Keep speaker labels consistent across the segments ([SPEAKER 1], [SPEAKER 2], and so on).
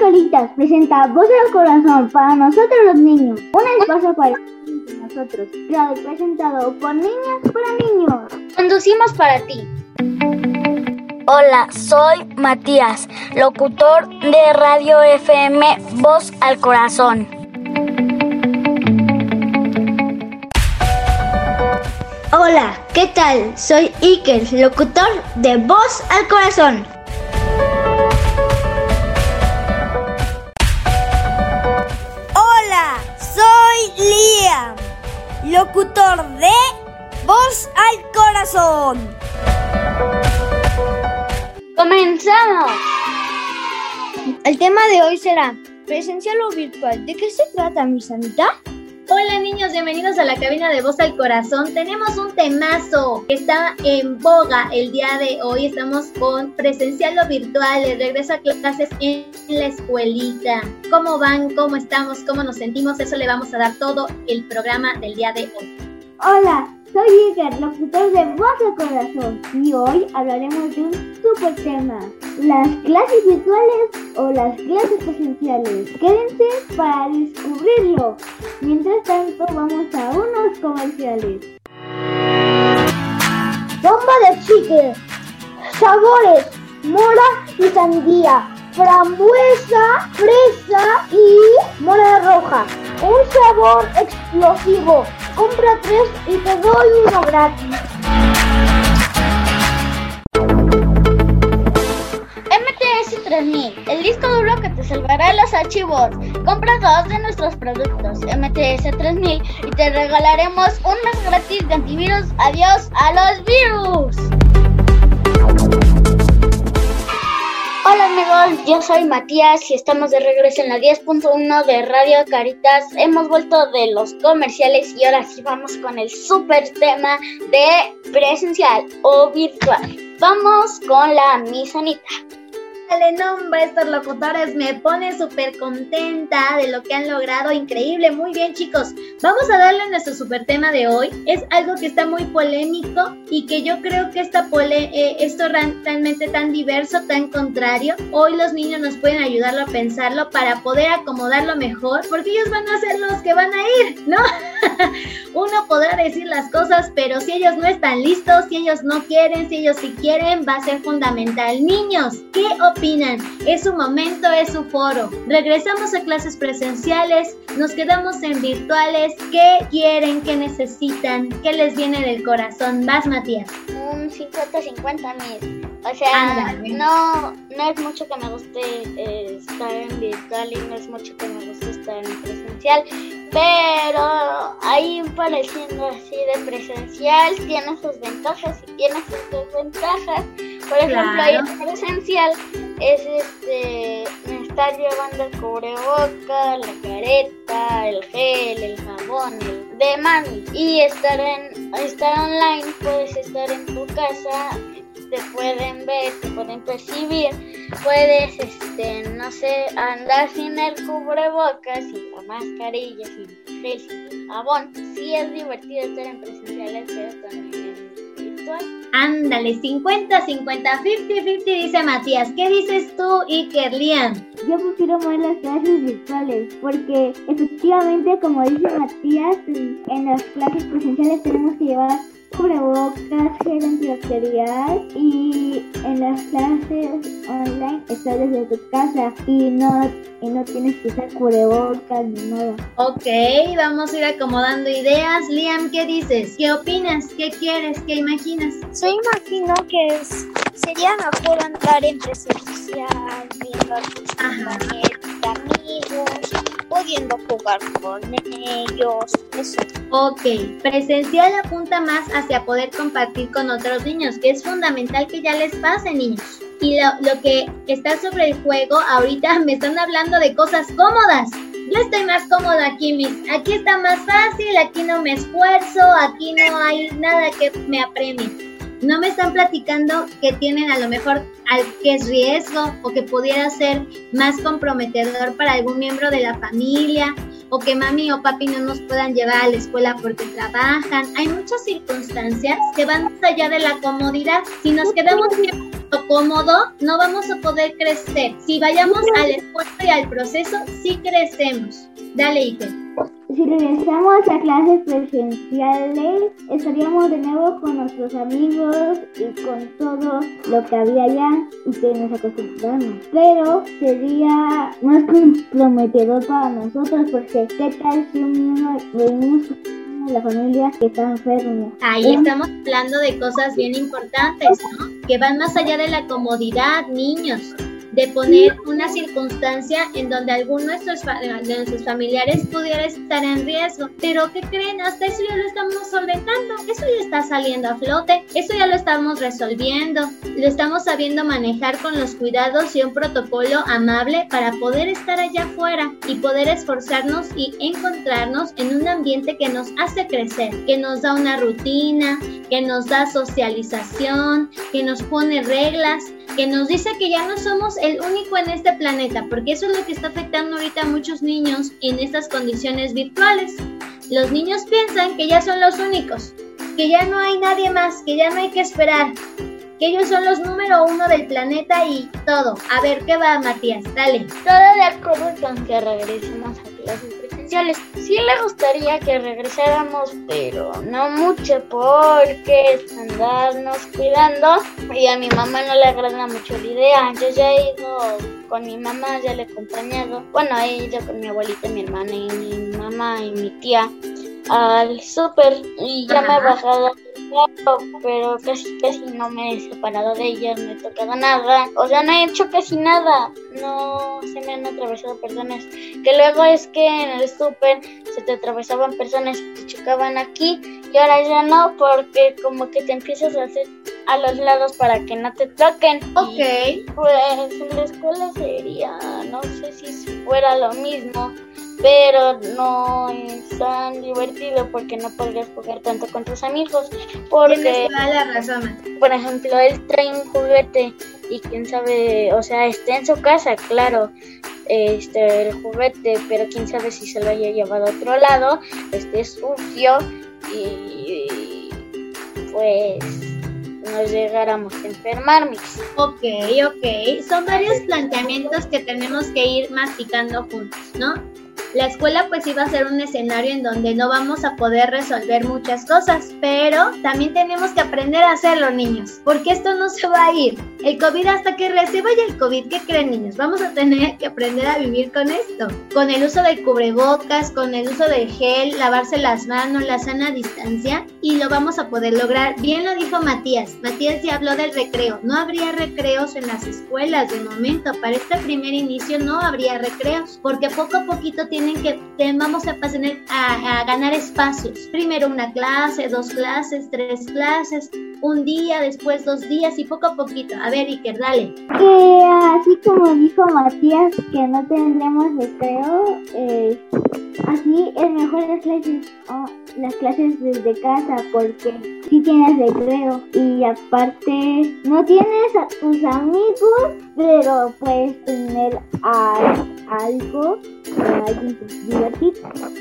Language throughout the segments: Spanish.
[SPEAKER 1] Caritas presenta Voz al Corazón para nosotros los niños. Un espacio para nosotros, creado y presentado por niñas para niños.
[SPEAKER 2] Conducimos para ti.
[SPEAKER 3] Hola, soy Matías, locutor de Radio FM Voz al Corazón.
[SPEAKER 4] Hola, ¿qué tal? Soy Iker, locutor de Voz al Corazón.
[SPEAKER 5] Locutor de Voz al Corazón.
[SPEAKER 2] ¡Comenzamos!
[SPEAKER 4] El tema de hoy será presencial o virtual. ¿De qué se trata, mi sanita?
[SPEAKER 2] Bienvenidos a la cabina de Voz al Corazón. Tenemos un temazo que está en boga el día de hoy. Estamos con presencial o virtual, el regreso a clases en la escuelita. ¿Cómo van? ¿Cómo estamos? ¿Cómo nos sentimos? Eso le vamos a dar todo el programa del día de hoy.
[SPEAKER 1] Hola, soy Iker, locutor de Voz al Corazón, y hoy hablaremos de un super tema, las clases virtuales o las clases presenciales. Quédense para descubrirlo. Mientras tanto, vamos a unos comerciales. Bomba de chicle, sabores, mora y sandía, frambuesa, fresa y mora roja. Un sabor explosivo. Compra tres y te doy uno gratis.
[SPEAKER 2] MTS 3000, el disco duro que te salvará los archivos. Compra dos de nuestros productos MTS 3000 y te regalaremos un mes gratis de antivirus. Adiós a los virus. Hola amigos, yo soy Matías y estamos de regreso en la 10.1 de Radio Caritas. Hemos vuelto de los comerciales y ahora sí vamos con el super tema de presencial o virtual. Vamos con la misanita. Dale nombre estos locutores, me pone súper contenta de lo que han logrado, increíble, muy bien chicos. Vamos a darle nuestro super tema de hoy, es algo que está muy polémico y que yo creo que esta pole, eh, esto realmente tan diverso, tan contrario, hoy los niños nos pueden ayudarlo a pensarlo para poder acomodarlo mejor, porque ellos van a ser los que van a ir, ¿no? Uno podrá decir las cosas, pero si ellos no están listos, si ellos no quieren, si ellos sí quieren, va a ser fundamental. Niños, ¿qué opinan? Es su momento, es su foro. Regresamos a clases presenciales, nos quedamos en virtuales. ¿Qué quieren? ¿Qué necesitan? ¿Qué les viene del corazón? Vas, Matías.
[SPEAKER 3] Un 50-50 mil. O sea, no, no es mucho que me guste eh, estar en virtual y no es mucho que me guste estar en presencial, pero ahí pareciendo así de presencial tiene sus ventajas y tiene sus desventajas. Por ejemplo, ahí en presencial es este estar llevando el cubreboca, la careta, el gel, el jabón, el demás y estar en estar online puedes estar en tu casa te pueden ver, te pueden percibir, puedes, este, no sé, andar sin el cubrebocas, sin la mascarilla, sin gel, sin jabón. Sí es divertido estar en presenciales, pero también en virtual.
[SPEAKER 2] Ándale, 50, 50, 50, 50, dice Matías. ¿Qué dices tú, Iker Liam?
[SPEAKER 1] Yo prefiero más las clases virtuales porque efectivamente, como dice Matías, en las clases presenciales tenemos que llevar cubrebocas, gel antibacterial y en las clases online estás desde tu casa y no, y no tienes que usar cubrebocas ni nada.
[SPEAKER 2] Ok, vamos a ir acomodando ideas. Liam, ¿qué dices? ¿Qué opinas? ¿Qué quieres? ¿Qué imaginas?
[SPEAKER 5] Yo imagino que es, sería mejor andar en presencial, viendo a tus compañeros, amigos, pudiendo jugar con ellos, eso.
[SPEAKER 2] Ok, presencial apunta más hacia poder compartir con otros niños, que es fundamental que ya les pase, niños. Y lo, lo que está sobre el juego, ahorita me están hablando de cosas cómodas. Yo estoy más cómoda aquí, mis. Aquí está más fácil, aquí no me esfuerzo, aquí no hay nada que me apremie. No me están platicando que tienen a lo mejor al que es riesgo o que pudiera ser más comprometedor para algún miembro de la familia o que mami o papi no nos puedan llevar a la escuela porque trabajan. Hay muchas circunstancias que van más allá de la comodidad. Si nos quedamos cómodo, no vamos a poder crecer. Si vayamos al esfuerzo y al proceso, sí crecemos. Dale, Iker.
[SPEAKER 1] Si regresamos a clases presenciales, estaríamos de nuevo con nuestros amigos y con todo lo que había allá y que nos acostumbramos. Pero sería más comprometedor para nosotros porque ¿qué tal si un niño venimos la familia que está enfermo.
[SPEAKER 2] Ahí estamos hablando de cosas bien importantes, ¿no? Que van más allá de la comodidad, niños de poner una circunstancia en donde alguno de nuestros, de nuestros familiares pudiera estar en riesgo. Pero ¿qué creen? Hasta eso ya lo estamos solventando, eso ya está saliendo a flote, eso ya lo estamos resolviendo, lo estamos sabiendo manejar con los cuidados y un protocolo amable para poder estar allá afuera y poder esforzarnos y encontrarnos en un ambiente que nos hace crecer, que nos da una rutina, que nos da socialización, que nos pone reglas, que nos dice que ya no somos el único en este planeta, porque eso es lo que está afectando ahorita a muchos niños en estas condiciones virtuales. Los niños piensan que ya son los únicos, que ya no hay nadie más, que ya no hay que esperar, que ellos son los número uno del planeta y todo. A ver, ¿qué va, Matías? Dale.
[SPEAKER 3] Todo de acuerdo con que regresemos a clases presenciales. Sí le gustaría que regresáramos, pero no mucho porque andarnos cuidando y a mi mamá no le agrada mucho la idea. Yo ya he ido con mi mamá, ya le he acompañado. Bueno, he ido con mi abuelita, mi hermana y mi mamá y mi tía al súper y ya me he bajado pero casi casi no me he separado de ellas, no he tocado nada, o sea, no he hecho casi nada, no se me han atravesado personas, que luego es que en el súper se te atravesaban personas y te chocaban aquí y ahora ya no, porque como que te empiezas a hacer a los lados para que no te toquen.
[SPEAKER 2] Ok.
[SPEAKER 3] pues en la escuela sería, no sé si fuera lo mismo pero no es tan divertido porque no podrías jugar tanto con tus amigos. Porque,
[SPEAKER 2] la razón.
[SPEAKER 3] por ejemplo, él trae un juguete y quién sabe, o sea, está en su casa, claro, este, el juguete, pero quién sabe si se lo haya llevado a otro lado, esté sucio y pues nos llegáramos a enfermar,
[SPEAKER 2] Ok, ok. Son varios planteamientos que tenemos que ir masticando juntos, ¿no? La escuela pues iba a ser un escenario en donde no vamos a poder resolver muchas cosas, pero también tenemos que aprender a hacerlo, niños, porque esto no se va a ir. El COVID hasta que se vaya el COVID, ¿qué creen, niños? Vamos a tener que aprender a vivir con esto, con el uso del cubrebocas, con el uso del gel, lavarse las manos, la sana distancia y lo vamos a poder lograr. Bien lo dijo Matías. Matías ya habló del recreo. No habría recreos en las escuelas de momento. Para este primer inicio no habría recreos, porque poco a poquito tiene tienen que, vamos a, a, a ganar espacios. Primero una clase, dos clases, tres clases, un día, después dos días y poco a poquito. A ver, Iker, dale.
[SPEAKER 1] Que así como dijo Matías, que no tendremos recreo, eh, así es mejor las clases, oh, las clases desde casa, porque si tienes recreo y aparte no tienes a tus amigos, pero puedes tener algo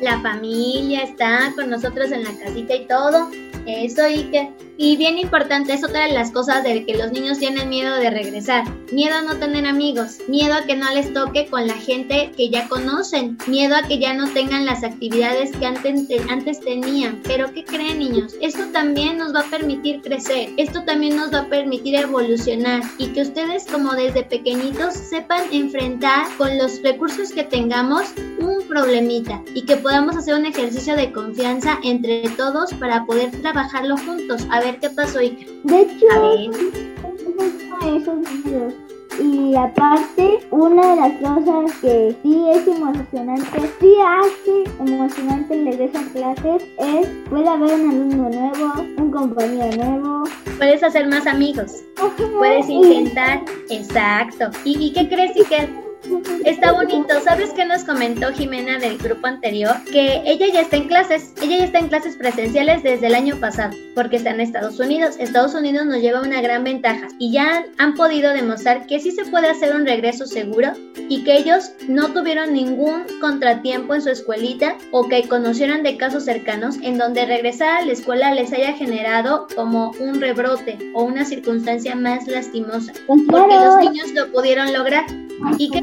[SPEAKER 2] la familia está con nosotros en la casita y todo. Eso y que y bien importante es otra de las cosas de que los niños tienen miedo de regresar. Miedo a no tener amigos, miedo a que no les toque con la gente que ya conocen, miedo a que ya no tengan las actividades que antes, antes tenían. Pero ¿qué creen niños? Esto también nos va a permitir crecer, esto también nos va a permitir evolucionar y que ustedes como desde pequeñitos sepan enfrentar con los recursos que tengamos un problemita y que podamos hacer un ejercicio de confianza entre todos para poder trabajarlo juntos. A ver qué pasó, Ica.
[SPEAKER 1] De hecho, esos videos. Y aparte, una de las cosas que sí es emocionante, sí hace emocionante el regreso a clases es puede haber un alumno nuevo, un compañero nuevo.
[SPEAKER 2] Puedes hacer más amigos. Puedes intentar. Exacto. ¿Y, qué crees, que Está bonito. ¿Sabes qué nos comentó Jimena del grupo anterior? Que ella ya está en clases. Ella ya está en clases presenciales desde el año pasado, porque está en Estados Unidos. Estados Unidos nos lleva una gran ventaja y ya han podido demostrar que sí se puede hacer un regreso seguro y que ellos no tuvieron ningún contratiempo en su escuelita o que conocieran de casos cercanos en donde regresar a la escuela les haya generado como un rebrote o una circunstancia más lastimosa, porque los niños lo pudieron lograr. ¿Y qué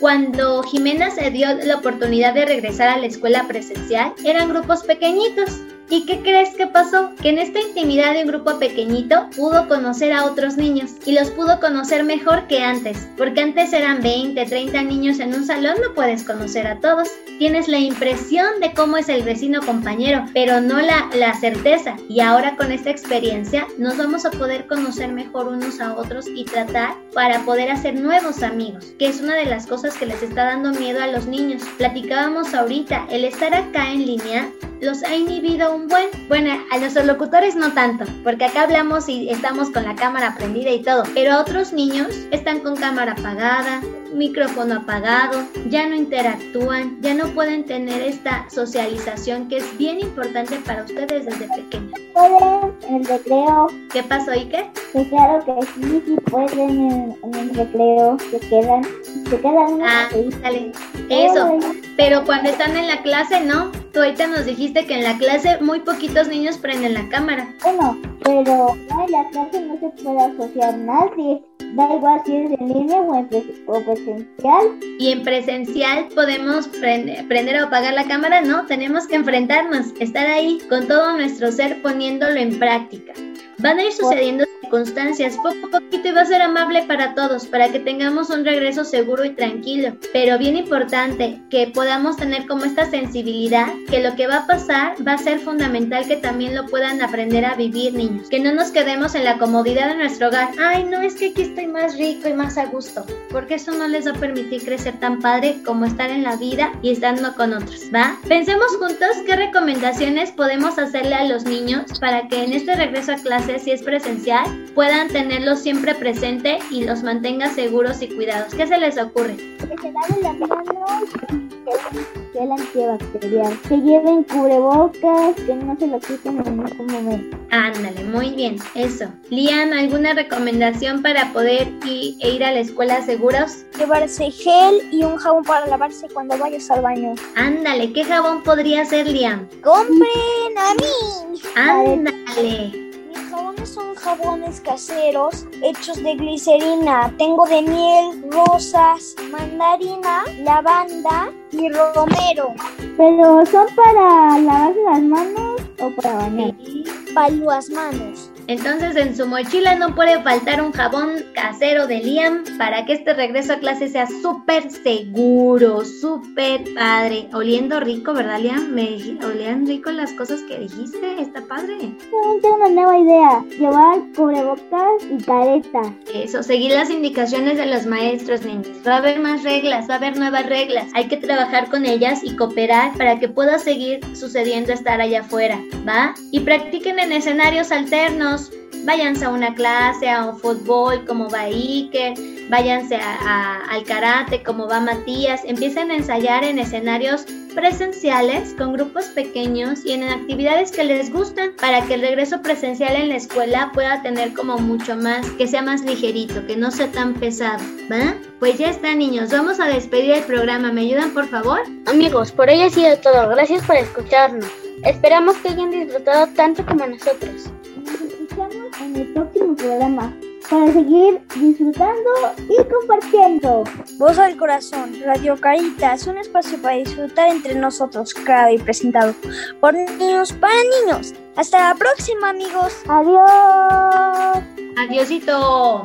[SPEAKER 2] Cuando Jimena se dio la oportunidad de regresar a la escuela presencial, eran grupos pequeñitos ¿Y qué crees que pasó? Que en esta intimidad de un grupo pequeñito pudo conocer a otros niños y los pudo conocer mejor que antes, porque antes eran 20, 30 niños en un salón, no puedes conocer a todos. Tienes la impresión de cómo es el vecino compañero, pero no la, la certeza. Y ahora con esta experiencia nos vamos a poder conocer mejor unos a otros y tratar para poder hacer nuevos amigos, que es una de las cosas que les está dando miedo a los niños. Platicábamos ahorita, el estar acá en línea los ha inhibido un buen. Bueno, a nuestros locutores no tanto, porque acá hablamos y estamos con la cámara prendida y todo, pero otros niños están con cámara apagada, micrófono apagado, ya no interactúan, ya no pueden tener esta socialización que es bien importante para ustedes desde pequeños.
[SPEAKER 1] Pueden en el recreo.
[SPEAKER 2] ¿Qué pasó qué?
[SPEAKER 1] Que claro que sí, sí pueden en, el recreo, se quedan, se quedan.
[SPEAKER 2] Ah, dale. Eso. Pero cuando están en la clase, no. Tú ahorita nos dijiste que en la clase muy poquitos niños prenden la cámara.
[SPEAKER 1] Bueno, pero en la clase no se puede asociar nadie. Da igual si es en línea o en presencial.
[SPEAKER 2] Y en presencial podemos prender, prender o apagar la cámara, no, tenemos que enfrentarnos, estar ahí con todo nuestro ser poniéndolo en práctica. Van a ir sucediendo circunstancias poco a poquito y va a ser amable para todos, para que tengamos un regreso seguro y tranquilo. Pero bien importante que podamos tener como esta sensibilidad, que lo que va a pasar va a ser fundamental que también lo puedan aprender a vivir niños. Que no nos quedemos en la comodidad de nuestro hogar. Ay, no, es que aquí estoy más rico y más a gusto. Porque eso no les va a permitir crecer tan padre como estar en la vida y estando con otros, ¿va? Pensemos juntos qué recomendaciones podemos hacerle a los niños para que en este regreso a clases, si es presencial, puedan tenerlos siempre presente y los mantenga seguros y cuidados. ¿Qué se les ocurre?
[SPEAKER 1] Que se laven las manos, que el antibacterial, que lleven cubrebocas, que no se lo quiten en ningún momento.
[SPEAKER 2] Ándale, muy bien, eso. Lian, ¿alguna recomendación para poder ir, e ir a la escuela seguros?
[SPEAKER 5] Llevarse gel y un jabón para lavarse cuando vayas al baño.
[SPEAKER 2] Ándale, ¿qué jabón podría ser, Lian?
[SPEAKER 5] ¡Compren a mí!
[SPEAKER 2] Ándale
[SPEAKER 5] son jabones caseros hechos de glicerina. Tengo de miel, rosas, mandarina, lavanda y romero.
[SPEAKER 1] ¿Pero son para lavarse las manos o para bañar?
[SPEAKER 5] Para las manos.
[SPEAKER 2] Entonces en su mochila no puede faltar un jabón casero de Liam para que este regreso a clase sea súper seguro, súper padre. Oliendo rico, ¿verdad Liam? Me olían rico las cosas que dijiste, está padre.
[SPEAKER 1] Tengo una nueva idea, llevar cubrebocas y careta.
[SPEAKER 2] Eso, seguir las indicaciones de los maestros, niños. Va a haber más reglas, va a haber nuevas reglas. Hay que trabajar con ellas y cooperar para que pueda seguir sucediendo estar allá afuera, ¿va? Y practiquen en escenarios alternos váyanse a una clase, a un fútbol como va Iker, váyanse al karate como va Matías, empiecen a ensayar en escenarios presenciales con grupos pequeños y en actividades que les gustan para que el regreso presencial en la escuela pueda tener como mucho más, que sea más ligerito, que no sea tan pesado, ¿va? Pues ya está niños, vamos a despedir el programa, ¿me ayudan por favor?
[SPEAKER 3] Amigos, por hoy ha sido todo, gracias por escucharnos. Esperamos que hayan disfrutado tanto como nosotros
[SPEAKER 1] en el próximo programa para seguir disfrutando y compartiendo.
[SPEAKER 5] Voz al Corazón, Radio Caritas, un espacio para disfrutar entre nosotros, creado y presentado por niños para niños. Hasta la próxima, amigos.
[SPEAKER 1] Adiós.
[SPEAKER 2] Adiósito.